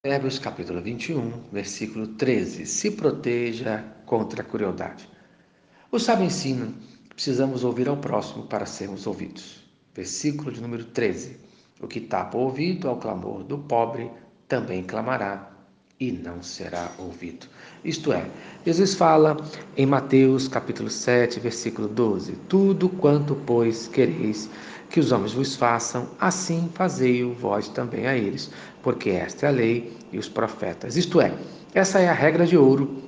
Provérbios capítulo 21, versículo 13. Se proteja contra a crueldade. O sábio ensina precisamos ouvir ao próximo para sermos ouvidos. Versículo de número 13. O que tapa o ouvido ao clamor do pobre também clamará e não será ouvido. Isto é, Jesus fala em Mateus capítulo 7, versículo 12: Tudo quanto, pois, quereis que os homens vos façam, assim fazei-o vós também a eles, porque esta é a lei e os profetas. Isto é, essa é a regra de ouro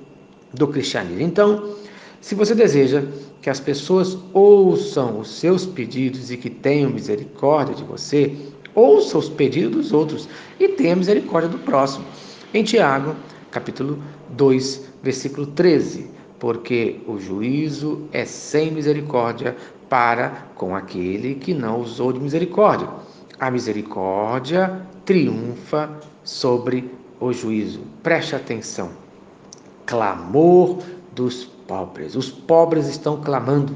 do cristianismo. Então, se você deseja que as pessoas ouçam os seus pedidos e que tenham misericórdia de você, ouça os pedidos dos outros e tenha misericórdia do próximo. Em Tiago, capítulo 2, versículo 13, porque o juízo é sem misericórdia para com aquele que não usou de misericórdia. A misericórdia triunfa sobre o juízo. Preste atenção. Clamor dos pobres. Os pobres estão clamando.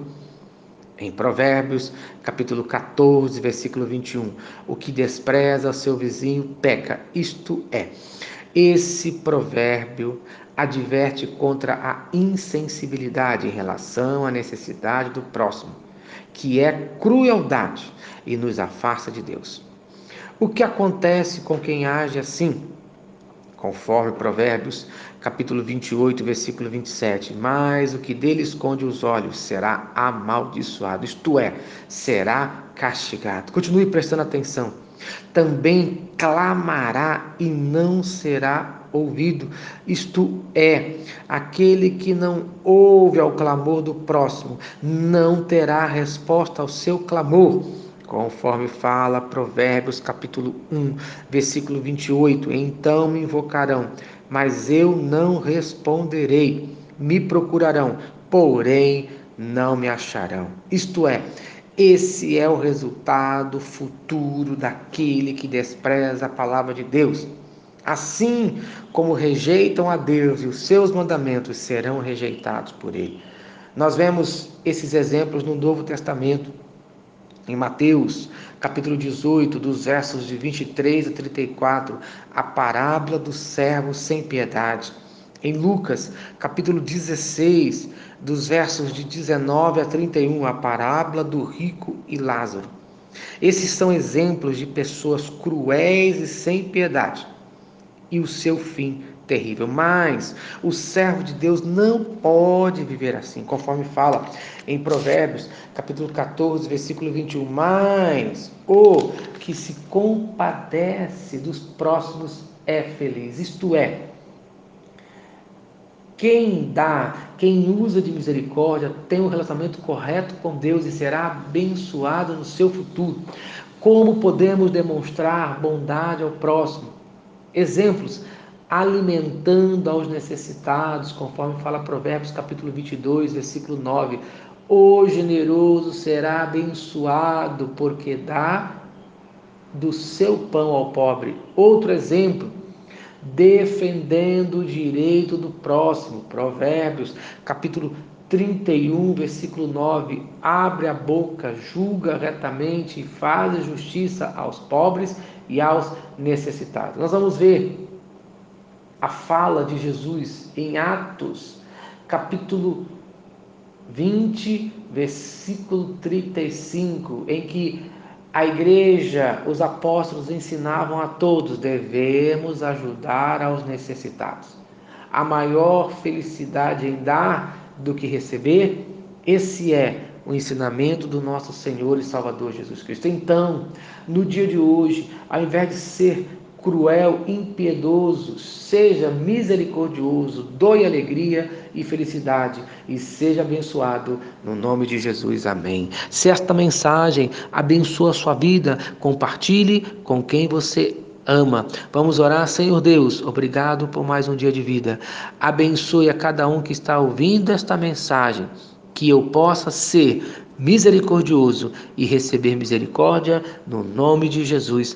Em Provérbios, capítulo 14, versículo 21, o que despreza seu vizinho peca. Isto é, esse provérbio adverte contra a insensibilidade em relação à necessidade do próximo, que é crueldade e nos afasta de Deus. O que acontece com quem age assim? Conforme Provérbios, capítulo 28, versículo 27, mas o que dele esconde os olhos será amaldiçoado, isto é, será castigado. Continue prestando atenção também clamará e não será ouvido. Isto é, aquele que não ouve ao clamor do próximo não terá resposta ao seu clamor. Conforme fala Provérbios capítulo 1, versículo 28, então me invocarão, mas eu não responderei. Me procurarão, porém não me acharão. Isto é, esse é o resultado futuro daquele que despreza a palavra de Deus. Assim como rejeitam a Deus e os seus mandamentos serão rejeitados por ele. Nós vemos esses exemplos no Novo Testamento. Em Mateus, capítulo 18, dos versos de 23 a 34, a parábola do servo sem piedade em Lucas, capítulo 16, dos versos de 19 a 31, a parábola do rico e Lázaro. Esses são exemplos de pessoas cruéis e sem piedade e o seu fim terrível. Mas o servo de Deus não pode viver assim, conforme fala em Provérbios, capítulo 14, versículo 21. Mas o que se compadece dos próximos é feliz. Isto é, quem dá, quem usa de misericórdia, tem um relacionamento correto com Deus e será abençoado no seu futuro. Como podemos demonstrar bondade ao próximo? Exemplos: alimentando aos necessitados, conforme fala Provérbios capítulo 22, versículo 9. O generoso será abençoado, porque dá do seu pão ao pobre. Outro exemplo: defendendo o direito do próximo. Provérbios, capítulo 31, versículo 9: Abre a boca, julga retamente e faz justiça aos pobres e aos necessitados. Nós vamos ver a fala de Jesus em Atos, capítulo 20, versículo 35, em que a igreja, os apóstolos ensinavam a todos: devemos ajudar aos necessitados. A maior felicidade em dar do que receber, esse é o ensinamento do nosso Senhor e Salvador Jesus Cristo. Então, no dia de hoje, ao invés de ser cruel, impiedoso, seja misericordioso, doe alegria e felicidade e seja abençoado no nome de Jesus. Amém. Se esta mensagem abençoa a sua vida, compartilhe com quem você ama. Vamos orar, Senhor Deus, obrigado por mais um dia de vida. Abençoe a cada um que está ouvindo esta mensagem, que eu possa ser misericordioso e receber misericórdia no nome de Jesus.